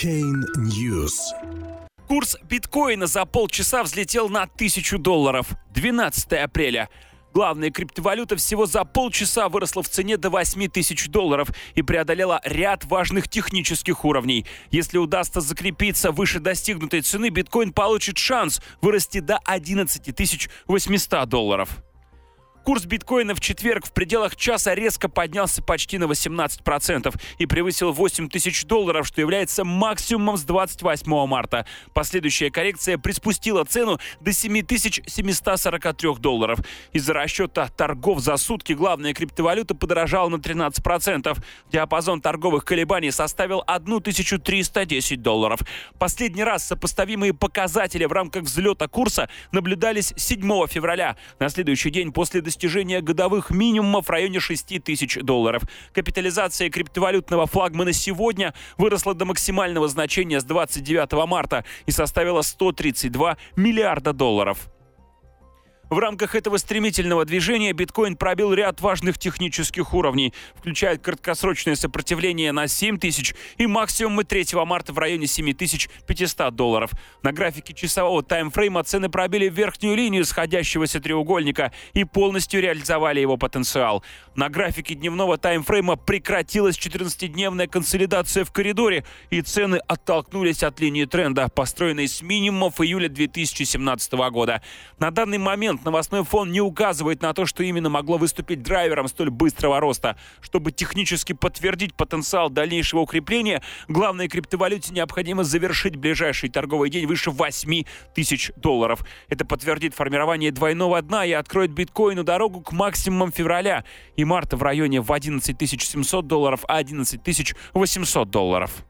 Chain News. Курс биткоина за полчаса взлетел на 1000 долларов. 12 апреля. Главная криптовалюта всего за полчаса выросла в цене до 8 тысяч долларов и преодолела ряд важных технических уровней. Если удастся закрепиться выше достигнутой цены, биткоин получит шанс вырасти до 11 800 долларов. Курс биткоина в четверг в пределах часа резко поднялся почти на 18% и превысил 8 тысяч долларов, что является максимумом с 28 марта. Последующая коррекция приспустила цену до 7743 долларов. Из-за расчета торгов за сутки главная криптовалюта подорожала на 13%. Диапазон торговых колебаний составил 1310 долларов. Последний раз сопоставимые показатели в рамках взлета курса наблюдались 7 февраля. На следующий день после достижения годовых минимумов в районе 6 тысяч долларов. Капитализация криптовалютного флагмана сегодня выросла до максимального значения с 29 марта и составила 132 миллиарда долларов. В рамках этого стремительного движения биткоин пробил ряд важных технических уровней, включая краткосрочное сопротивление на 7 тысяч и максимумы 3 марта в районе 7500 долларов. На графике часового таймфрейма цены пробили верхнюю линию сходящегося треугольника и полностью реализовали его потенциал. На графике дневного таймфрейма прекратилась 14-дневная консолидация в коридоре, и цены оттолкнулись от линии тренда, построенной с минимумов июля 2017 года. На данный момент момент новостной фон не указывает на то, что именно могло выступить драйвером столь быстрого роста. Чтобы технически подтвердить потенциал дальнейшего укрепления, главной криптовалюте необходимо завершить ближайший торговый день выше 8 тысяч долларов. Это подтвердит формирование двойного дна и откроет биткоину дорогу к максимумам февраля и марта в районе в 11 700 долларов, а 11 800 долларов.